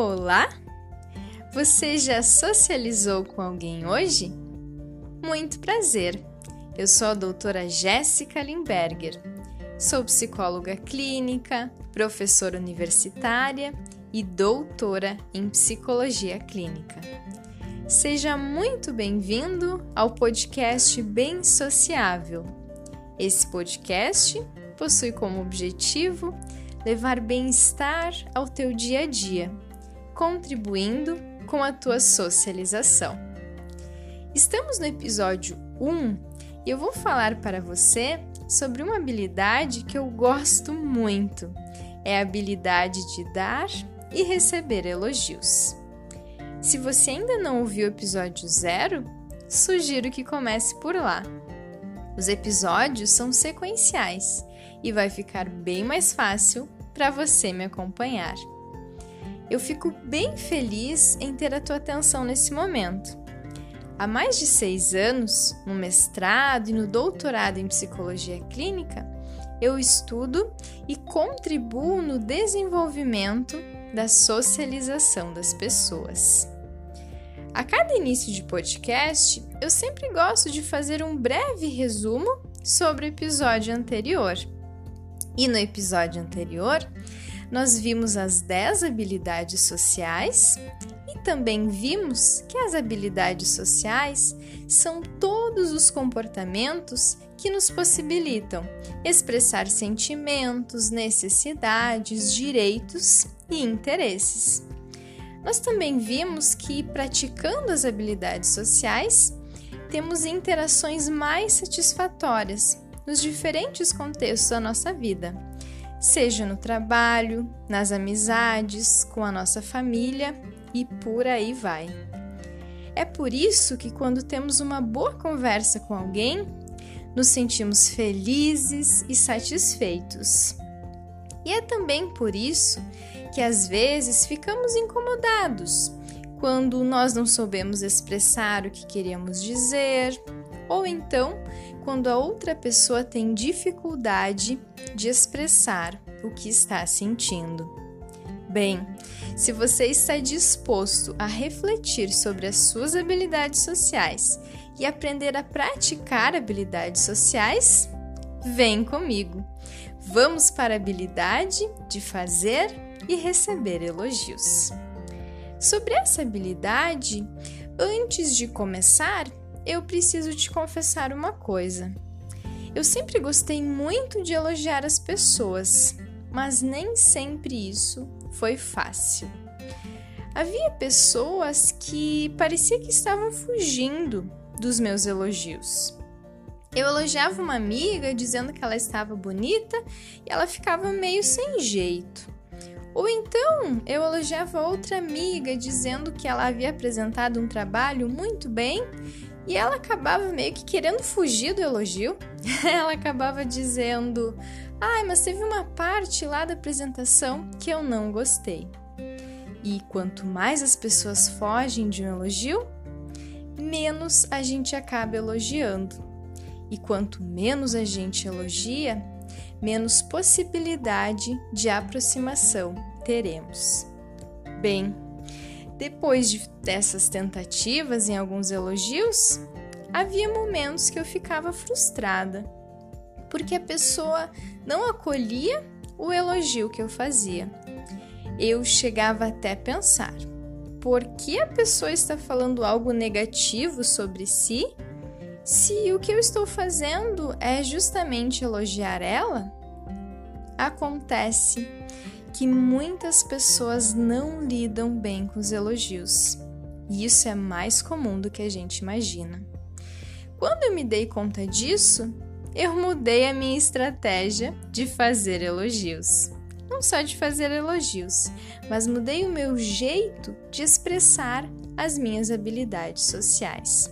Olá! Você já socializou com alguém hoje? Muito prazer! Eu sou a doutora Jéssica Limberger. Sou psicóloga clínica, professora universitária e doutora em psicologia clínica. Seja muito bem-vindo ao podcast Bem Sociável. Esse podcast possui como objetivo levar bem-estar ao teu dia a dia, contribuindo com a tua socialização. Estamos no episódio 1 e eu vou falar para você sobre uma habilidade que eu gosto muito. É a habilidade de dar e receber elogios. Se você ainda não ouviu o episódio 0, sugiro que comece por lá. Os episódios são sequenciais e vai ficar bem mais fácil para você me acompanhar. Eu fico bem feliz em ter a tua atenção nesse momento. Há mais de seis anos, no mestrado e no doutorado em psicologia clínica, eu estudo e contribuo no desenvolvimento da socialização das pessoas. A cada início de podcast, eu sempre gosto de fazer um breve resumo sobre o episódio anterior. E no episódio anterior, nós vimos as 10 habilidades sociais e também vimos que as habilidades sociais são todos os comportamentos que nos possibilitam expressar sentimentos, necessidades, direitos e interesses. Nós também vimos que, praticando as habilidades sociais, temos interações mais satisfatórias nos diferentes contextos da nossa vida, seja no trabalho, nas amizades, com a nossa família e por aí vai. É por isso que, quando temos uma boa conversa com alguém, nos sentimos felizes e satisfeitos. E é também por isso que às vezes ficamos incomodados quando nós não soubemos expressar o que queríamos dizer, ou então quando a outra pessoa tem dificuldade de expressar o que está sentindo. Bem, se você está disposto a refletir sobre as suas habilidades sociais e aprender a praticar habilidades sociais, vem comigo. Vamos para a habilidade de fazer e receber elogios. Sobre essa habilidade, antes de começar, eu preciso te confessar uma coisa. Eu sempre gostei muito de elogiar as pessoas, mas nem sempre isso foi fácil. Havia pessoas que parecia que estavam fugindo dos meus elogios. Eu elogiava uma amiga dizendo que ela estava bonita e ela ficava meio sem jeito. Ou então eu elogiava outra amiga dizendo que ela havia apresentado um trabalho muito bem e ela acabava meio que querendo fugir do elogio. ela acabava dizendo: Ai, mas teve uma parte lá da apresentação que eu não gostei. E quanto mais as pessoas fogem de um elogio, menos a gente acaba elogiando. E quanto menos a gente elogia, menos possibilidade de aproximação teremos. Bem, depois de, dessas tentativas em alguns elogios, havia momentos que eu ficava frustrada, porque a pessoa não acolhia o elogio que eu fazia. Eu chegava até a pensar: por que a pessoa está falando algo negativo sobre si se o que eu estou fazendo é justamente elogiar ela? Acontece que muitas pessoas não lidam bem com os elogios. E isso é mais comum do que a gente imagina. Quando eu me dei conta disso, eu mudei a minha estratégia de fazer elogios. Não só de fazer elogios, mas mudei o meu jeito de expressar as minhas habilidades sociais.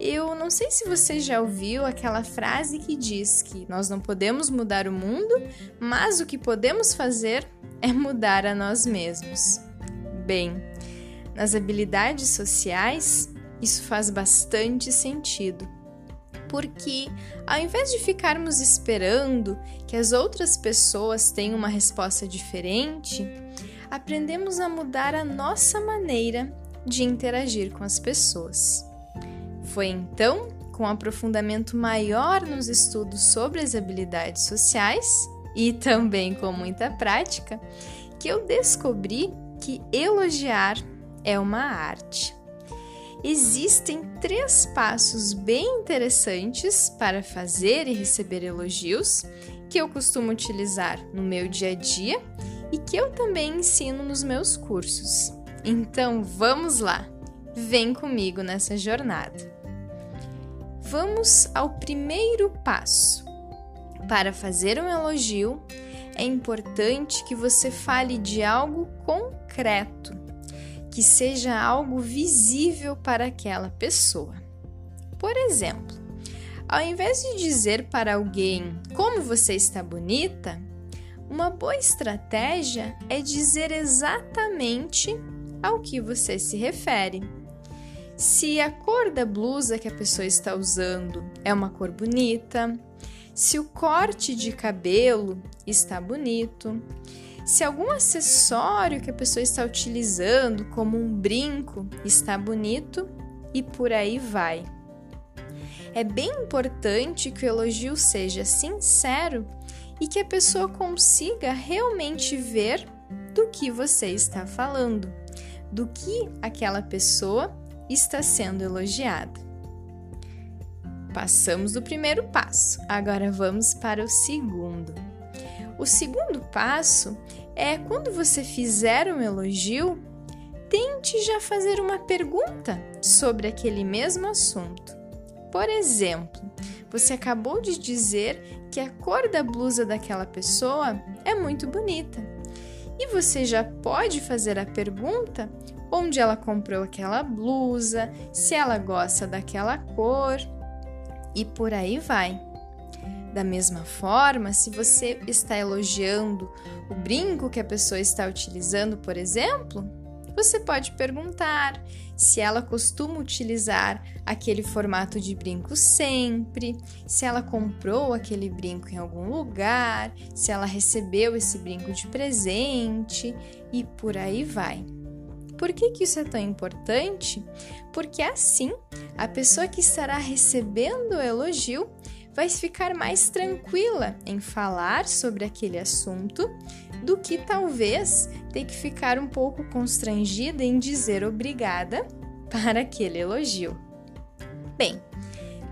Eu não sei se você já ouviu aquela frase que diz que nós não podemos mudar o mundo, mas o que podemos fazer é mudar a nós mesmos. Bem, nas habilidades sociais, isso faz bastante sentido. Porque, ao invés de ficarmos esperando que as outras pessoas tenham uma resposta diferente, aprendemos a mudar a nossa maneira de interagir com as pessoas. Foi então, com um aprofundamento maior nos estudos sobre as habilidades sociais e também com muita prática, que eu descobri que elogiar é uma arte. Existem três passos bem interessantes para fazer e receber elogios que eu costumo utilizar no meu dia a dia e que eu também ensino nos meus cursos. Então vamos lá, vem comigo nessa jornada. Vamos ao primeiro passo. Para fazer um elogio, é importante que você fale de algo concreto, que seja algo visível para aquela pessoa. Por exemplo, ao invés de dizer para alguém como você está bonita, uma boa estratégia é dizer exatamente ao que você se refere. Se a cor da blusa que a pessoa está usando é uma cor bonita, se o corte de cabelo está bonito, se algum acessório que a pessoa está utilizando, como um brinco, está bonito e por aí vai. É bem importante que o elogio seja sincero e que a pessoa consiga realmente ver do que você está falando, do que aquela pessoa está sendo elogiada. Passamos do primeiro passo, agora vamos para o segundo. O segundo passo é quando você fizer um elogio, tente já fazer uma pergunta sobre aquele mesmo assunto. Por exemplo, você acabou de dizer que a cor da blusa daquela pessoa é muito bonita. E você já pode fazer a pergunta onde ela comprou aquela blusa, se ela gosta daquela cor e por aí vai. Da mesma forma, se você está elogiando o brinco que a pessoa está utilizando, por exemplo, você pode perguntar se ela costuma utilizar aquele formato de brinco sempre, se ela comprou aquele brinco em algum lugar, se ela recebeu esse brinco de presente e por aí vai. Por que, que isso é tão importante? Porque assim a pessoa que estará recebendo o elogio vai ficar mais tranquila em falar sobre aquele assunto do que talvez ter que ficar um pouco constrangida em dizer obrigada para aquele elogio. Bem,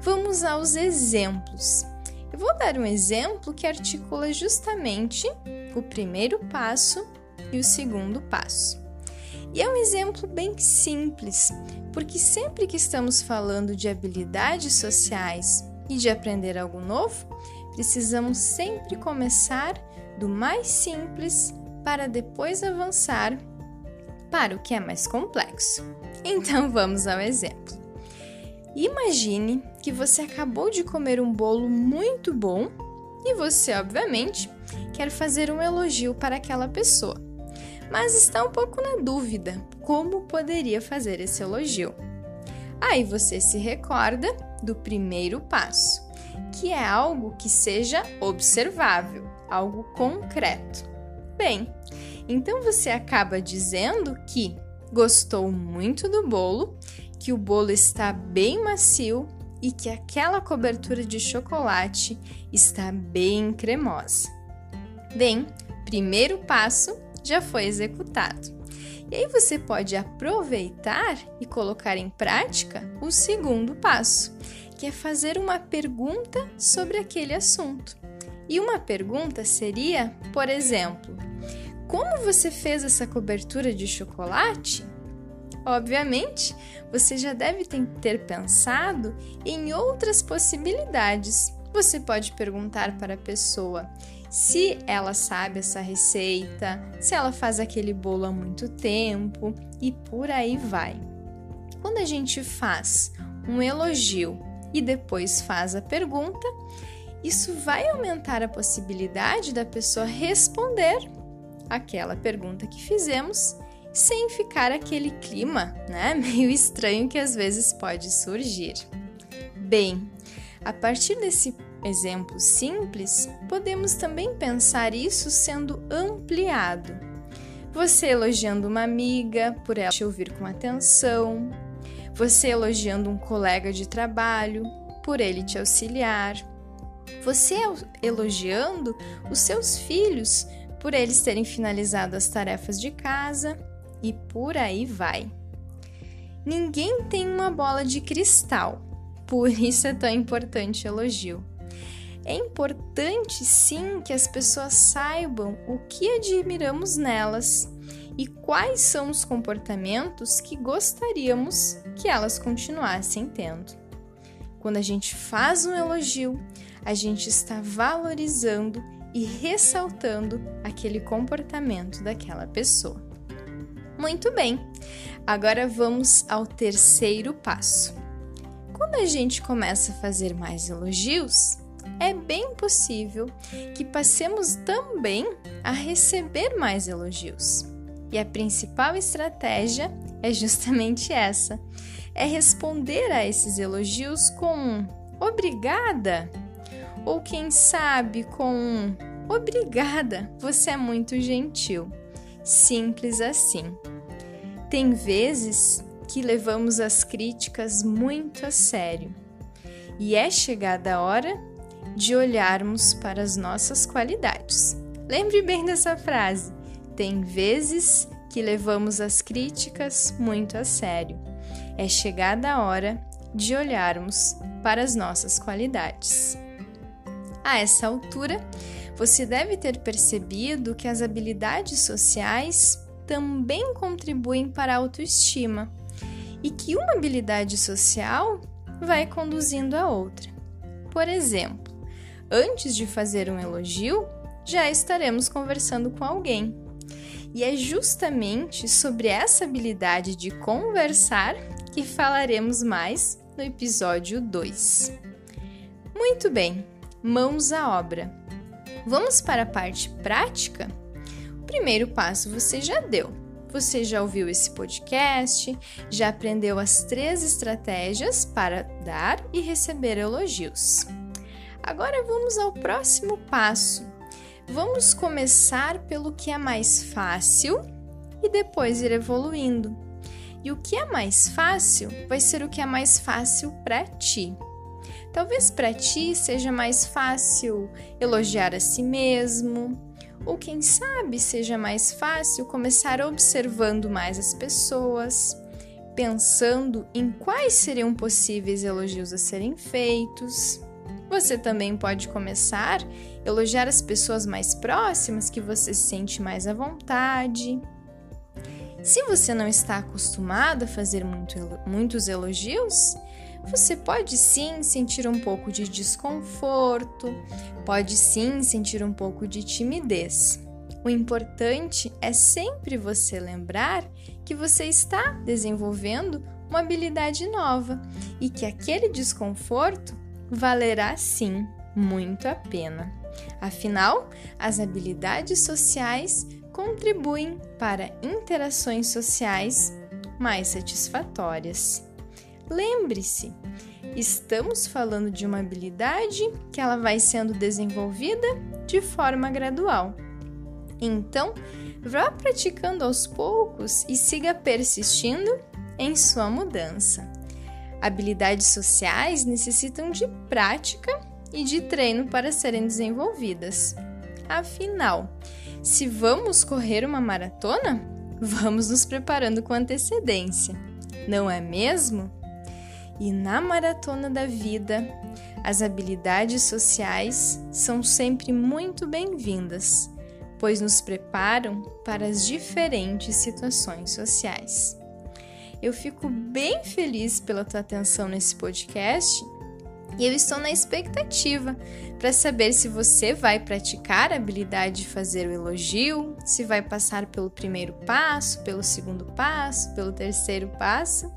vamos aos exemplos. Eu vou dar um exemplo que articula justamente o primeiro passo e o segundo passo. E é um exemplo bem simples, porque sempre que estamos falando de habilidades sociais e de aprender algo novo, precisamos sempre começar do mais simples para depois avançar para o que é mais complexo. Então vamos ao exemplo. Imagine que você acabou de comer um bolo muito bom e você, obviamente, quer fazer um elogio para aquela pessoa, mas está um pouco na dúvida como poderia fazer esse elogio. Aí você se recorda do primeiro passo, que é algo que seja observável, algo concreto. Bem, então você acaba dizendo que gostou muito do bolo, que o bolo está bem macio e que aquela cobertura de chocolate está bem cremosa. Bem, primeiro passo já foi executado. E aí você pode aproveitar e colocar em prática o segundo passo, que é fazer uma pergunta sobre aquele assunto. E uma pergunta seria, por exemplo, como você fez essa cobertura de chocolate? Obviamente, você já deve ter pensado em outras possibilidades. Você pode perguntar para a pessoa se ela sabe essa receita, se ela faz aquele bolo há muito tempo e por aí vai. Quando a gente faz um elogio e depois faz a pergunta, isso vai aumentar a possibilidade da pessoa responder aquela pergunta que fizemos sem ficar aquele clima, né, meio estranho que às vezes pode surgir. Bem, a partir desse exemplo simples, podemos também pensar isso sendo ampliado. você elogiando uma amiga por ela te ouvir com atenção, você elogiando um colega de trabalho por ele te auxiliar, você elogiando os seus filhos por eles terem finalizado as tarefas de casa e por aí vai. Ninguém tem uma bola de cristal, por isso é tão importante elogio. É importante sim que as pessoas saibam o que admiramos nelas e quais são os comportamentos que gostaríamos que elas continuassem tendo. Quando a gente faz um elogio, a gente está valorizando e ressaltando aquele comportamento daquela pessoa. Muito bem, agora vamos ao terceiro passo. Quando a gente começa a fazer mais elogios, é bem possível que passemos também a receber mais elogios. E a principal estratégia é justamente essa: é responder a esses elogios com obrigada, ou quem sabe com obrigada, você é muito gentil. Simples assim. Tem vezes que levamos as críticas muito a sério. E é chegada a hora de olharmos para as nossas qualidades. Lembre bem dessa frase. Tem vezes que levamos as críticas muito a sério. É chegada a hora de olharmos para as nossas qualidades. A essa altura, você deve ter percebido que as habilidades sociais também contribuem para a autoestima e que uma habilidade social vai conduzindo a outra. Por exemplo, antes de fazer um elogio, já estaremos conversando com alguém. E é justamente sobre essa habilidade de conversar que falaremos mais no episódio 2. Muito bem, mãos à obra. Vamos para a parte prática? O primeiro passo você já deu. Você já ouviu esse podcast, já aprendeu as três estratégias para dar e receber elogios. Agora vamos ao próximo passo. Vamos começar pelo que é mais fácil e depois ir evoluindo. E o que é mais fácil vai ser o que é mais fácil para ti. Talvez para ti seja mais fácil elogiar a si mesmo, ou quem sabe seja mais fácil começar observando mais as pessoas, pensando em quais seriam possíveis elogios a serem feitos. Você também pode começar a elogiar as pessoas mais próximas que você se sente mais à vontade. Se você não está acostumado a fazer muito, muitos elogios, você pode sim sentir um pouco de desconforto, pode sim sentir um pouco de timidez. O importante é sempre você lembrar que você está desenvolvendo uma habilidade nova e que aquele desconforto valerá sim muito a pena. Afinal, as habilidades sociais contribuem para interações sociais mais satisfatórias. Lembre-se, estamos falando de uma habilidade que ela vai sendo desenvolvida de forma gradual. Então, vá praticando aos poucos e siga persistindo em sua mudança. Habilidades sociais necessitam de prática e de treino para serem desenvolvidas. Afinal, se vamos correr uma maratona, vamos nos preparando com antecedência, não é mesmo? E na maratona da vida, as habilidades sociais são sempre muito bem-vindas, pois nos preparam para as diferentes situações sociais. Eu fico bem feliz pela tua atenção nesse podcast e eu estou na expectativa para saber se você vai praticar a habilidade de fazer o elogio, se vai passar pelo primeiro passo, pelo segundo passo, pelo terceiro passo.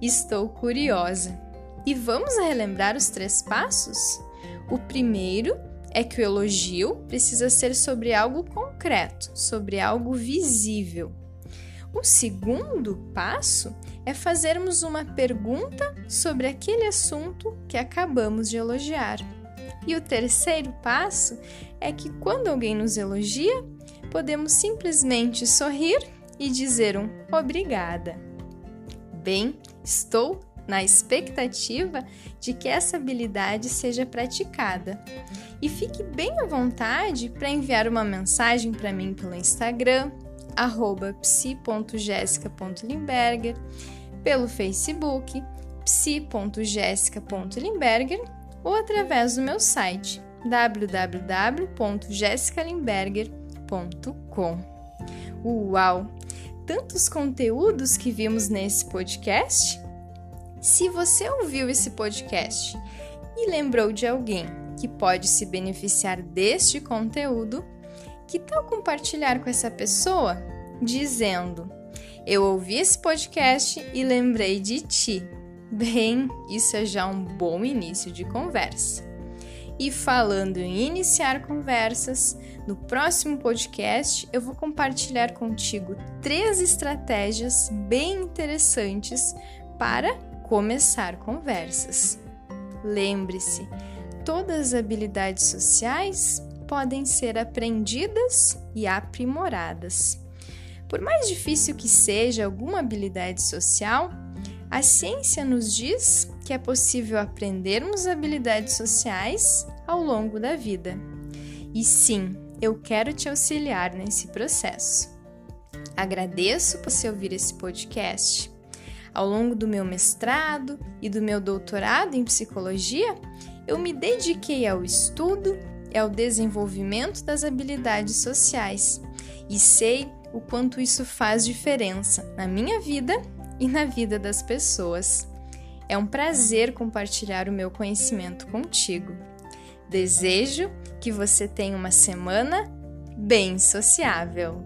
Estou curiosa. E vamos relembrar os três passos? O primeiro é que o elogio precisa ser sobre algo concreto, sobre algo visível. O segundo passo é fazermos uma pergunta sobre aquele assunto que acabamos de elogiar. E o terceiro passo é que quando alguém nos elogia, podemos simplesmente sorrir e dizer um obrigada. Bem, estou na expectativa de que essa habilidade seja praticada. E fique bem à vontade para enviar uma mensagem para mim pelo Instagram, psi.jessica.limberger, pelo Facebook, psi.jessica.limberger ou através do meu site www.jessicalimberger.com. Uau! Tantos conteúdos que vimos nesse podcast? Se você ouviu esse podcast e lembrou de alguém que pode se beneficiar deste conteúdo, que tal compartilhar com essa pessoa dizendo: Eu ouvi esse podcast e lembrei de ti. Bem, isso é já um bom início de conversa. E falando em iniciar conversas, no próximo podcast eu vou compartilhar contigo três estratégias bem interessantes para começar conversas. Lembre-se, todas as habilidades sociais podem ser aprendidas e aprimoradas. Por mais difícil que seja alguma habilidade social, a ciência nos diz que é possível aprendermos habilidades sociais ao longo da vida. E sim, eu quero te auxiliar nesse processo. Agradeço por você ouvir esse podcast. Ao longo do meu mestrado e do meu doutorado em psicologia, eu me dediquei ao estudo e ao desenvolvimento das habilidades sociais e sei o quanto isso faz diferença na minha vida e na vida das pessoas. É um prazer compartilhar o meu conhecimento contigo. Desejo que você tenha uma semana bem sociável.